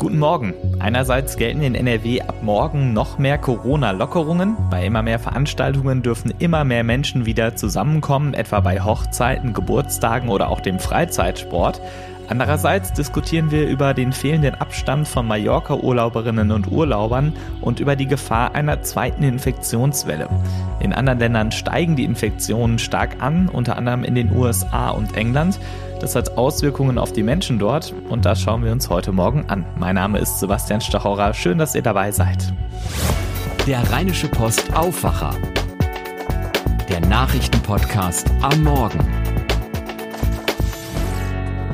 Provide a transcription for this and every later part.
Guten Morgen. Einerseits gelten in NRW ab morgen noch mehr Corona-Lockerungen. Bei immer mehr Veranstaltungen dürfen immer mehr Menschen wieder zusammenkommen, etwa bei Hochzeiten, Geburtstagen oder auch dem Freizeitsport. Andererseits diskutieren wir über den fehlenden Abstand von Mallorca-Urlauberinnen und Urlaubern und über die Gefahr einer zweiten Infektionswelle. In anderen Ländern steigen die Infektionen stark an, unter anderem in den USA und England. Das hat Auswirkungen auf die Menschen dort und das schauen wir uns heute Morgen an. Mein Name ist Sebastian Stachauer. Schön, dass ihr dabei seid. Der Rheinische Post Aufwacher. Der Nachrichtenpodcast am Morgen.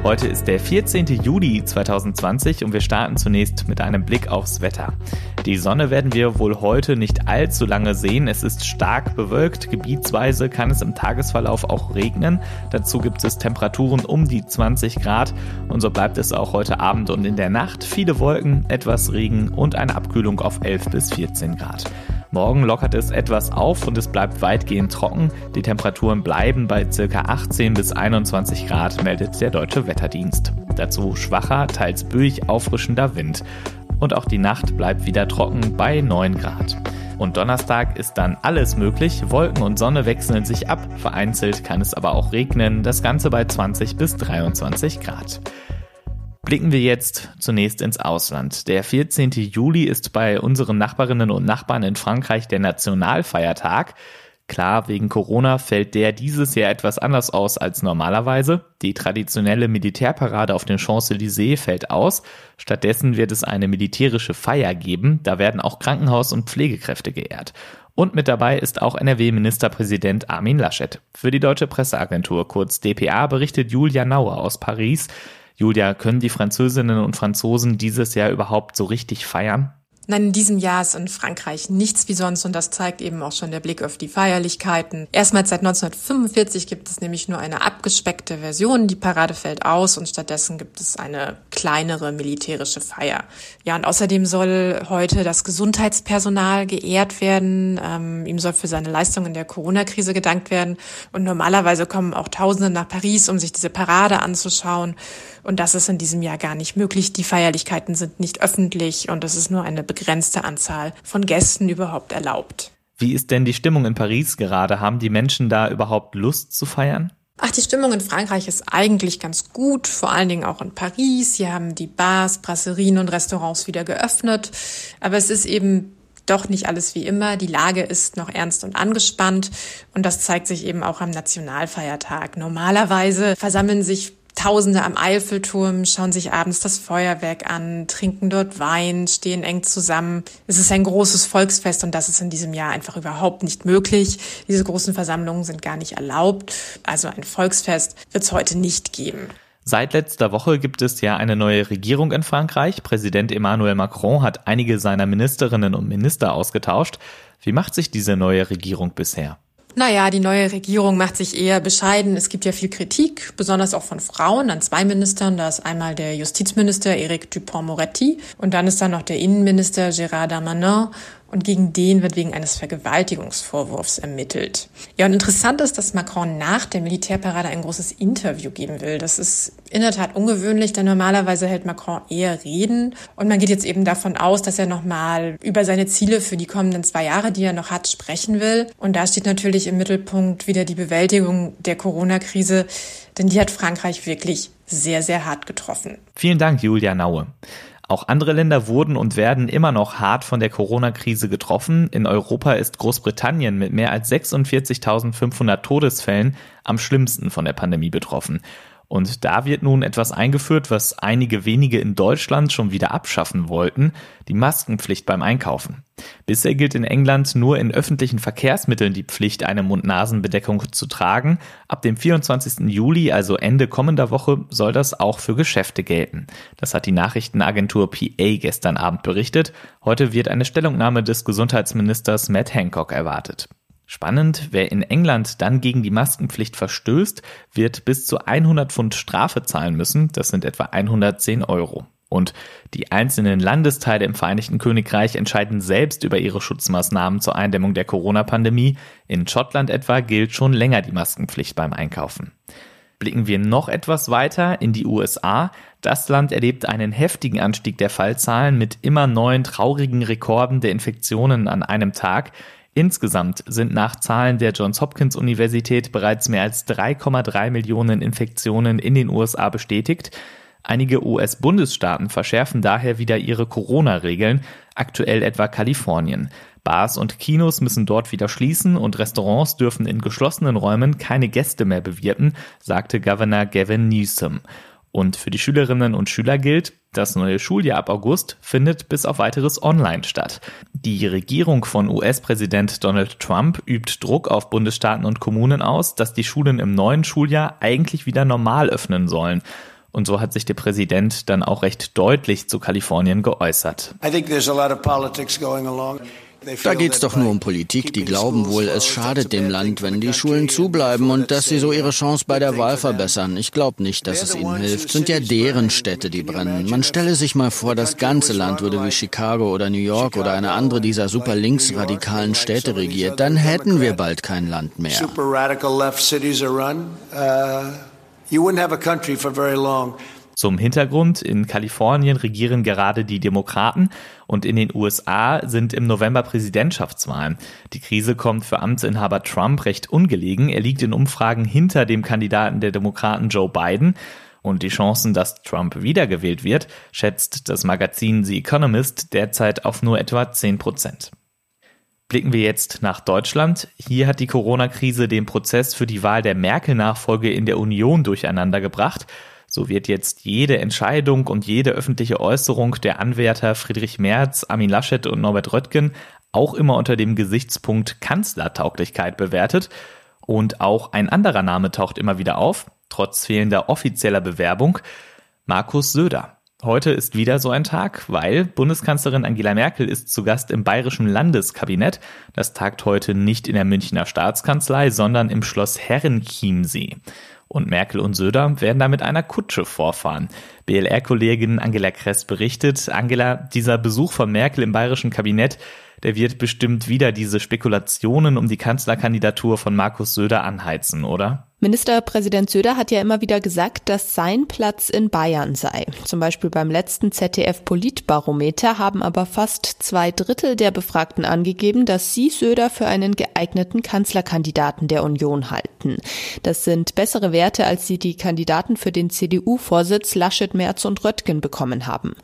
Heute ist der 14. Juli 2020 und wir starten zunächst mit einem Blick aufs Wetter. Die Sonne werden wir wohl heute nicht allzu lange sehen. Es ist stark bewölkt. Gebietsweise kann es im Tagesverlauf auch regnen. Dazu gibt es Temperaturen um die 20 Grad und so bleibt es auch heute Abend und in der Nacht. Viele Wolken, etwas Regen und eine Abkühlung auf 11 bis 14 Grad. Morgen lockert es etwas auf und es bleibt weitgehend trocken. Die Temperaturen bleiben bei ca. 18 bis 21 Grad, meldet der Deutsche Wetterdienst. Dazu schwacher, teils böig auffrischender Wind. Und auch die Nacht bleibt wieder trocken bei 9 Grad. Und Donnerstag ist dann alles möglich. Wolken und Sonne wechseln sich ab. Vereinzelt kann es aber auch regnen. Das Ganze bei 20 bis 23 Grad. Blicken wir jetzt zunächst ins Ausland. Der 14. Juli ist bei unseren Nachbarinnen und Nachbarn in Frankreich der Nationalfeiertag. Klar, wegen Corona fällt der dieses Jahr etwas anders aus als normalerweise. Die traditionelle Militärparade auf den Champs-Élysées fällt aus. Stattdessen wird es eine militärische Feier geben. Da werden auch Krankenhaus- und Pflegekräfte geehrt. Und mit dabei ist auch NRW-Ministerpräsident Armin Laschet. Für die Deutsche Presseagentur, kurz DPA, berichtet Julia Nauer aus Paris. Julia, können die Französinnen und Franzosen dieses Jahr überhaupt so richtig feiern? Nein, in diesem Jahr ist in Frankreich nichts wie sonst und das zeigt eben auch schon der Blick auf die Feierlichkeiten. Erstmals seit 1945 gibt es nämlich nur eine abgespeckte Version. Die Parade fällt aus und stattdessen gibt es eine kleinere militärische Feier. Ja, und außerdem soll heute das Gesundheitspersonal geehrt werden. Ähm, ihm soll für seine Leistung in der Corona-Krise gedankt werden. Und normalerweise kommen auch Tausende nach Paris, um sich diese Parade anzuschauen. Und das ist in diesem Jahr gar nicht möglich. Die Feierlichkeiten sind nicht öffentlich und es ist nur eine begrenzte Anzahl von Gästen überhaupt erlaubt. Wie ist denn die Stimmung in Paris gerade? Haben die Menschen da überhaupt Lust zu feiern? Ach, die Stimmung in Frankreich ist eigentlich ganz gut, vor allen Dingen auch in Paris. Hier haben die Bars, Brasserien und Restaurants wieder geöffnet. Aber es ist eben doch nicht alles wie immer. Die Lage ist noch ernst und angespannt und das zeigt sich eben auch am Nationalfeiertag. Normalerweise versammeln sich Tausende am Eiffelturm schauen sich abends das Feuerwerk an, trinken dort Wein, stehen eng zusammen. Es ist ein großes Volksfest und das ist in diesem Jahr einfach überhaupt nicht möglich. Diese großen Versammlungen sind gar nicht erlaubt. Also ein Volksfest wird es heute nicht geben. Seit letzter Woche gibt es ja eine neue Regierung in Frankreich. Präsident Emmanuel Macron hat einige seiner Ministerinnen und Minister ausgetauscht. Wie macht sich diese neue Regierung bisher? Naja, die neue Regierung macht sich eher bescheiden. Es gibt ja viel Kritik, besonders auch von Frauen an zwei Ministern. Da ist einmal der Justizminister Eric Dupont-Moretti und dann ist da noch der Innenminister Gérard Darmanin und gegen den wird wegen eines Vergewaltigungsvorwurfs ermittelt. Ja, und interessant ist, dass Macron nach der Militärparade ein großes Interview geben will. Das ist in der Tat ungewöhnlich, denn normalerweise hält Macron eher Reden und man geht jetzt eben davon aus, dass er nochmal über seine Ziele für die kommenden zwei Jahre, die er noch hat, sprechen will. Und da steht natürlich im Mittelpunkt wieder die Bewältigung der Corona-Krise, denn die hat Frankreich wirklich sehr, sehr hart getroffen. Vielen Dank, Julia Naue. Auch andere Länder wurden und werden immer noch hart von der Corona-Krise getroffen. In Europa ist Großbritannien mit mehr als 46.500 Todesfällen am schlimmsten von der Pandemie betroffen. Und da wird nun etwas eingeführt, was einige wenige in Deutschland schon wieder abschaffen wollten, die Maskenpflicht beim Einkaufen. Bisher gilt in England nur in öffentlichen Verkehrsmitteln die Pflicht, eine Mund-Nasen-Bedeckung zu tragen. Ab dem 24. Juli, also Ende kommender Woche, soll das auch für Geschäfte gelten. Das hat die Nachrichtenagentur PA gestern Abend berichtet. Heute wird eine Stellungnahme des Gesundheitsministers Matt Hancock erwartet. Spannend, wer in England dann gegen die Maskenpflicht verstößt, wird bis zu 100 Pfund Strafe zahlen müssen. Das sind etwa 110 Euro. Und die einzelnen Landesteile im Vereinigten Königreich entscheiden selbst über ihre Schutzmaßnahmen zur Eindämmung der Corona-Pandemie. In Schottland etwa gilt schon länger die Maskenpflicht beim Einkaufen. Blicken wir noch etwas weiter in die USA. Das Land erlebt einen heftigen Anstieg der Fallzahlen mit immer neuen traurigen Rekorden der Infektionen an einem Tag. Insgesamt sind nach Zahlen der Johns Hopkins Universität bereits mehr als 3,3 Millionen Infektionen in den USA bestätigt. Einige US-Bundesstaaten verschärfen daher wieder ihre Corona-Regeln, aktuell etwa Kalifornien. Bars und Kinos müssen dort wieder schließen und Restaurants dürfen in geschlossenen Räumen keine Gäste mehr bewirten, sagte Governor Gavin Newsom. Und für die Schülerinnen und Schüler gilt, das neue Schuljahr ab August findet bis auf weiteres online statt. Die Regierung von US-Präsident Donald Trump übt Druck auf Bundesstaaten und Kommunen aus, dass die Schulen im neuen Schuljahr eigentlich wieder normal öffnen sollen. Und so hat sich der Präsident dann auch recht deutlich zu Kalifornien geäußert. I think there's a lot of politics going along. Da geht es doch nur um Politik. Die glauben wohl, es schadet dem Land, wenn die Schulen zubleiben und dass sie so ihre Chance bei der Wahl verbessern. Ich glaube nicht, dass es ihnen hilft. Es sind ja deren Städte, die brennen. Man stelle sich mal vor, das ganze Land würde wie Chicago oder New York oder eine andere dieser super linksradikalen Städte regiert. Dann hätten wir bald kein Land mehr. Uh, you wouldn't have a country for very long. Zum Hintergrund, in Kalifornien regieren gerade die Demokraten und in den USA sind im November Präsidentschaftswahlen. Die Krise kommt für Amtsinhaber Trump recht ungelegen. Er liegt in Umfragen hinter dem Kandidaten der Demokraten Joe Biden. Und die Chancen, dass Trump wiedergewählt wird, schätzt das Magazin The Economist derzeit auf nur etwa 10 Prozent. Blicken wir jetzt nach Deutschland. Hier hat die Corona-Krise den Prozess für die Wahl der Merkel-Nachfolge in der Union durcheinander gebracht. So wird jetzt jede Entscheidung und jede öffentliche Äußerung der Anwärter Friedrich Merz, Armin Laschet und Norbert Röttgen auch immer unter dem Gesichtspunkt Kanzlertauglichkeit bewertet. Und auch ein anderer Name taucht immer wieder auf, trotz fehlender offizieller Bewerbung, Markus Söder. Heute ist wieder so ein Tag, weil Bundeskanzlerin Angela Merkel ist zu Gast im Bayerischen Landeskabinett. Das tagt heute nicht in der Münchner Staatskanzlei, sondern im Schloss Herrenchiemsee. Und Merkel und Söder werden da mit einer Kutsche vorfahren. BLR-Kollegin Angela Kress berichtet, Angela, dieser Besuch von Merkel im bayerischen Kabinett, der wird bestimmt wieder diese Spekulationen um die Kanzlerkandidatur von Markus Söder anheizen, oder? Ministerpräsident Söder hat ja immer wieder gesagt, dass sein Platz in Bayern sei. Zum Beispiel beim letzten ZDF-Politbarometer haben aber fast zwei Drittel der Befragten angegeben, dass sie Söder für einen geeigneten Kanzlerkandidaten der Union halten. Das sind bessere Werte, als sie die Kandidaten für den CDU-Vorsitz Laschet, Merz und Röttgen bekommen haben.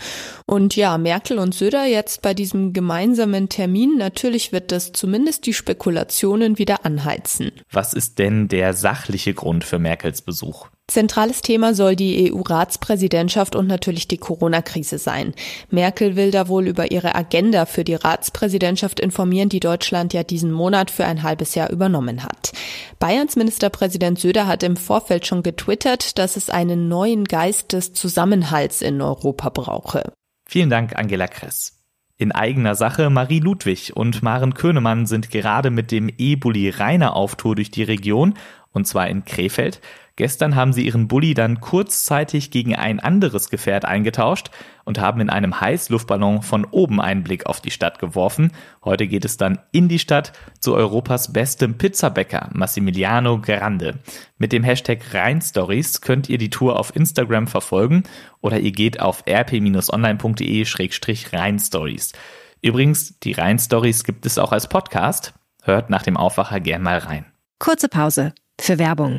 Und ja, Merkel und Söder jetzt bei diesem gemeinsamen Termin, natürlich wird das zumindest die Spekulationen wieder anheizen. Was ist denn der sachliche eigentliche Grund für Merkels Besuch. Zentrales Thema soll die EU-Ratspräsidentschaft und natürlich die Corona-Krise sein. Merkel will da wohl über ihre Agenda für die Ratspräsidentschaft informieren, die Deutschland ja diesen Monat für ein halbes Jahr übernommen hat. Bayerns Ministerpräsident Söder hat im Vorfeld schon getwittert, dass es einen neuen Geist des Zusammenhalts in Europa brauche. Vielen Dank, Angela Kress. In eigener Sache, Marie Ludwig und Maren Könemann sind gerade mit dem E-Bulli Rainer auf Tour durch die Region und zwar in Krefeld. Gestern haben sie ihren Bulli dann kurzzeitig gegen ein anderes Gefährt eingetauscht und haben in einem Heißluftballon von oben einen Blick auf die Stadt geworfen. Heute geht es dann in die Stadt zu Europas bestem Pizzabäcker, Massimiliano Grande. Mit dem Hashtag Rheinstories könnt ihr die Tour auf Instagram verfolgen oder ihr geht auf rp-online.de-rheinstories. Übrigens, die Rheinstories gibt es auch als Podcast. Hört nach dem Aufwacher gern mal rein. Kurze Pause für Werbung.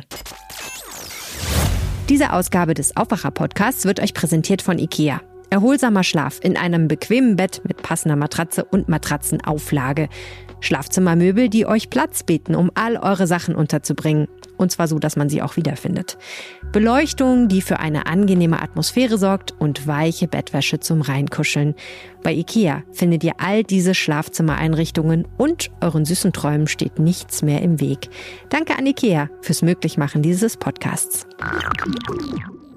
Diese Ausgabe des Aufwacher-Podcasts wird euch präsentiert von IKEA. Erholsamer Schlaf in einem bequemen Bett mit passender Matratze und Matratzenauflage. Schlafzimmermöbel, die euch Platz bieten, um all eure Sachen unterzubringen. Und zwar so, dass man sie auch wiederfindet. Beleuchtung, die für eine angenehme Atmosphäre sorgt und weiche Bettwäsche zum Reinkuscheln. Bei IKEA findet ihr all diese Schlafzimmereinrichtungen und euren süßen Träumen steht nichts mehr im Weg. Danke an IKEA fürs Möglichmachen dieses Podcasts.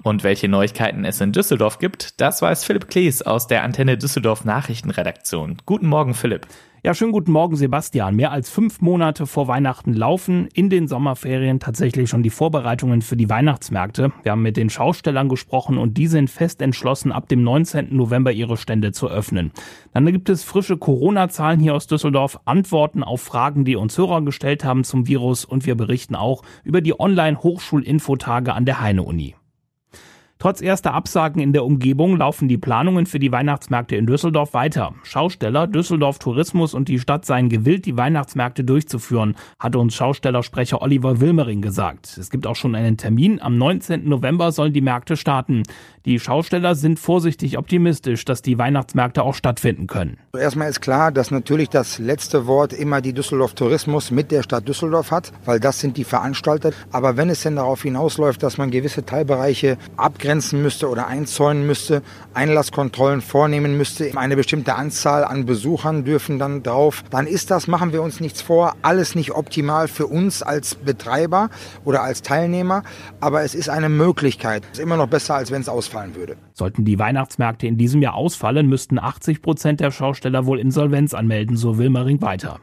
Und welche Neuigkeiten es in Düsseldorf gibt, das weiß Philipp Klees aus der Antenne Düsseldorf Nachrichtenredaktion. Guten Morgen, Philipp. Ja, schönen guten Morgen, Sebastian. Mehr als fünf Monate vor Weihnachten laufen in den Sommerferien tatsächlich schon die Vorbereitungen für die Weihnachtsmärkte. Wir haben mit den Schaustellern gesprochen und die sind fest entschlossen, ab dem 19. November ihre Stände zu öffnen. Dann gibt es frische Corona-Zahlen hier aus Düsseldorf, Antworten auf Fragen, die uns Hörer gestellt haben zum Virus und wir berichten auch über die Online-Hochschulinfotage an der Heine-Uni. Trotz erster Absagen in der Umgebung laufen die Planungen für die Weihnachtsmärkte in Düsseldorf weiter. Schausteller, Düsseldorf Tourismus und die Stadt seien gewillt, die Weihnachtsmärkte durchzuführen, hat uns Schaustellersprecher Oliver Wilmering gesagt. Es gibt auch schon einen Termin. Am 19. November sollen die Märkte starten. Die Schausteller sind vorsichtig optimistisch, dass die Weihnachtsmärkte auch stattfinden können. Erstmal ist klar, dass natürlich das letzte Wort immer die Düsseldorf Tourismus mit der Stadt Düsseldorf hat, weil das sind die Veranstalter. Aber wenn es denn darauf hinausläuft, dass man gewisse Teilbereiche abgrenzt, abgrenzen müsste oder einzäunen müsste, Einlasskontrollen vornehmen müsste. Eine bestimmte Anzahl an Besuchern dürfen dann drauf. Dann ist das, machen wir uns nichts vor, alles nicht optimal für uns als Betreiber oder als Teilnehmer, aber es ist eine Möglichkeit. Es ist immer noch besser, als wenn es ausfallen würde. Sollten die Weihnachtsmärkte in diesem Jahr ausfallen, müssten 80 Prozent der Schausteller wohl Insolvenz anmelden, so Wilmering weiter.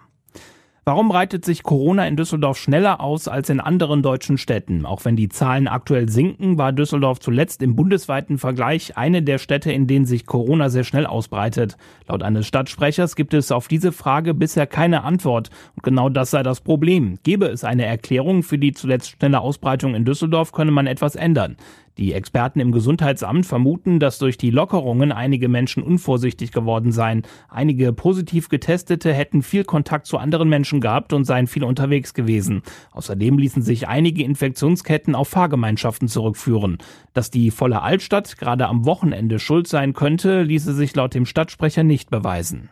Warum breitet sich Corona in Düsseldorf schneller aus als in anderen deutschen Städten? Auch wenn die Zahlen aktuell sinken, war Düsseldorf zuletzt im bundesweiten Vergleich eine der Städte, in denen sich Corona sehr schnell ausbreitet. Laut eines Stadtsprechers gibt es auf diese Frage bisher keine Antwort. Und genau das sei das Problem. Gäbe es eine Erklärung für die zuletzt schnelle Ausbreitung in Düsseldorf, könne man etwas ändern. Die Experten im Gesundheitsamt vermuten, dass durch die Lockerungen einige Menschen unvorsichtig geworden seien. Einige positiv Getestete hätten viel Kontakt zu anderen Menschen gehabt und seien viel unterwegs gewesen. Außerdem ließen sich einige Infektionsketten auf Fahrgemeinschaften zurückführen. Dass die volle Altstadt gerade am Wochenende schuld sein könnte, ließe sich laut dem Stadtsprecher nicht beweisen.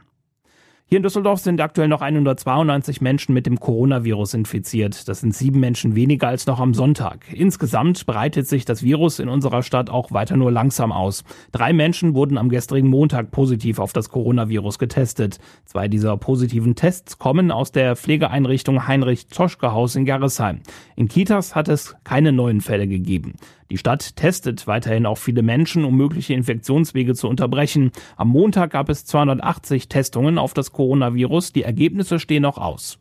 Hier in Düsseldorf sind aktuell noch 192 Menschen mit dem Coronavirus infiziert. Das sind sieben Menschen weniger als noch am Sonntag. Insgesamt breitet sich das Virus in unserer Stadt auch weiter nur langsam aus. Drei Menschen wurden am gestrigen Montag positiv auf das Coronavirus getestet. Zwei dieser positiven Tests kommen aus der Pflegeeinrichtung Heinrich Zoschke Haus in Gerresheim. In Kitas hat es keine neuen Fälle gegeben. Die Stadt testet weiterhin auch viele Menschen, um mögliche Infektionswege zu unterbrechen. Am Montag gab es 280 Testungen auf das Coronavirus. Die Ergebnisse stehen noch aus.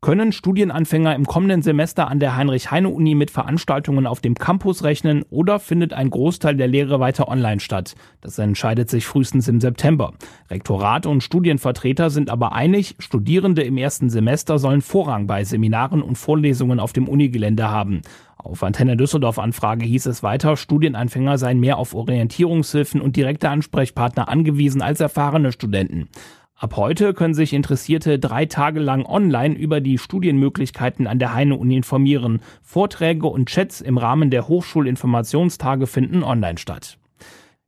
Können Studienanfänger im kommenden Semester an der Heinrich-Heine-Uni mit Veranstaltungen auf dem Campus rechnen oder findet ein Großteil der Lehre weiter online statt? Das entscheidet sich frühestens im September. Rektorat und Studienvertreter sind aber einig, Studierende im ersten Semester sollen Vorrang bei Seminaren und Vorlesungen auf dem Unigelände haben. Auf Antenne Düsseldorf Anfrage hieß es weiter, Studienanfänger seien mehr auf Orientierungshilfen und direkte Ansprechpartner angewiesen als erfahrene Studenten. Ab heute können sich Interessierte drei Tage lang online über die Studienmöglichkeiten an der Heine-Uni informieren. Vorträge und Chats im Rahmen der Hochschulinformationstage finden online statt.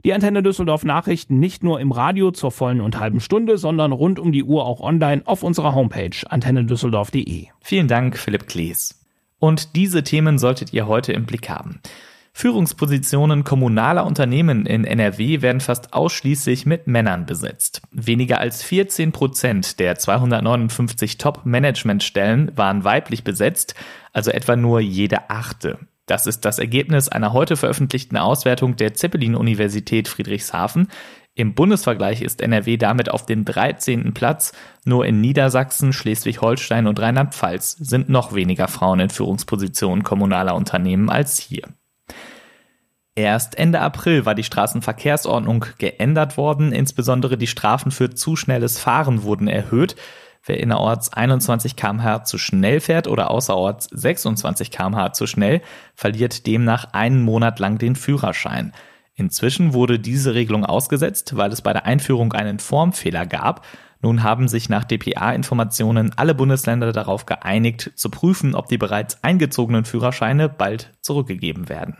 Die Antenne Düsseldorf Nachrichten nicht nur im Radio zur vollen und halben Stunde, sondern rund um die Uhr auch online auf unserer Homepage antennedüsseldorf.de. Vielen Dank, Philipp Klees. Und diese Themen solltet ihr heute im Blick haben. Führungspositionen kommunaler Unternehmen in NRW werden fast ausschließlich mit Männern besetzt. Weniger als 14 Prozent der 259 Top-Management-Stellen waren weiblich besetzt, also etwa nur jede achte. Das ist das Ergebnis einer heute veröffentlichten Auswertung der Zeppelin-Universität Friedrichshafen. Im Bundesvergleich ist NRW damit auf dem 13. Platz. Nur in Niedersachsen, Schleswig-Holstein und Rheinland-Pfalz sind noch weniger Frauen in Führungspositionen kommunaler Unternehmen als hier. Erst Ende April war die Straßenverkehrsordnung geändert worden, insbesondere die Strafen für zu schnelles Fahren wurden erhöht. Wer innerorts 21 km/h zu schnell fährt oder außerorts 26 km/h zu schnell, verliert demnach einen Monat lang den Führerschein. Inzwischen wurde diese Regelung ausgesetzt, weil es bei der Einführung einen Formfehler gab. Nun haben sich nach DPA-Informationen alle Bundesländer darauf geeinigt, zu prüfen, ob die bereits eingezogenen Führerscheine bald zurückgegeben werden.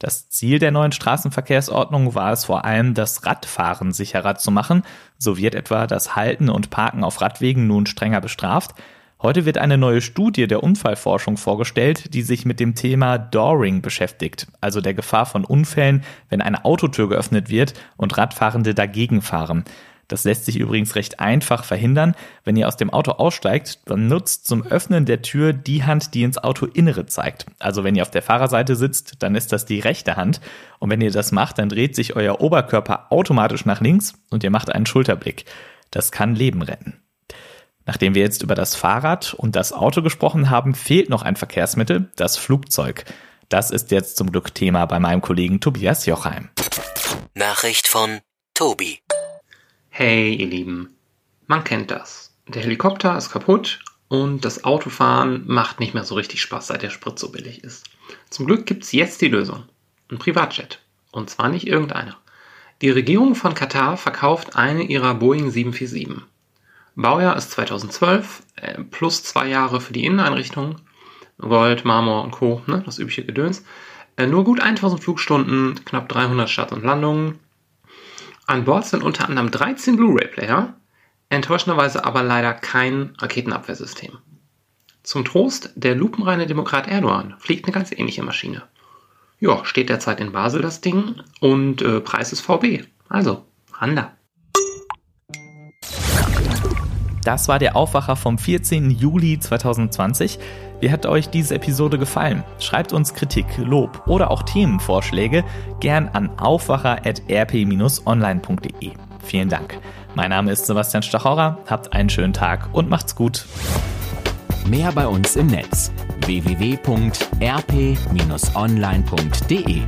Das Ziel der neuen Straßenverkehrsordnung war es vor allem, das Radfahren sicherer zu machen. So wird etwa das Halten und Parken auf Radwegen nun strenger bestraft. Heute wird eine neue Studie der Unfallforschung vorgestellt, die sich mit dem Thema Dooring beschäftigt, also der Gefahr von Unfällen, wenn eine Autotür geöffnet wird und Radfahrende dagegen fahren. Das lässt sich übrigens recht einfach verhindern. Wenn ihr aus dem Auto aussteigt, dann nutzt zum Öffnen der Tür die Hand, die ins Autoinnere zeigt. Also wenn ihr auf der Fahrerseite sitzt, dann ist das die rechte Hand. Und wenn ihr das macht, dann dreht sich euer Oberkörper automatisch nach links und ihr macht einen Schulterblick. Das kann Leben retten. Nachdem wir jetzt über das Fahrrad und das Auto gesprochen haben, fehlt noch ein Verkehrsmittel, das Flugzeug. Das ist jetzt zum Glück Thema bei meinem Kollegen Tobias Jochheim. Nachricht von Tobi. Hey, ihr Lieben. Man kennt das. Der Helikopter ist kaputt und das Autofahren macht nicht mehr so richtig Spaß, seit der Sprit so billig ist. Zum Glück gibt es jetzt die Lösung. Ein Privatjet. Und zwar nicht irgendeiner. Die Regierung von Katar verkauft eine ihrer Boeing 747. Baujahr ist 2012, äh, plus zwei Jahre für die Inneneinrichtung. Gold, Marmor und Co., ne, das übliche Gedöns. Äh, nur gut 1000 Flugstunden, knapp 300 Start- und Landungen. An Bord sind unter anderem 13 Blu-ray-Player, enttäuschenderweise aber leider kein Raketenabwehrsystem. Zum Trost, der lupenreine Demokrat Erdogan fliegt eine ganz ähnliche Maschine. Ja, steht derzeit in Basel das Ding und äh, Preis ist VB. Also, Handa. Das war der Aufwacher vom 14. Juli 2020. Wie hat euch diese Episode gefallen? Schreibt uns Kritik, Lob oder auch Themenvorschläge gern an aufwacher.rp-online.de. Vielen Dank. Mein Name ist Sebastian Stachorra. Habt einen schönen Tag und macht's gut. Mehr bei uns im Netz www.rp-online.de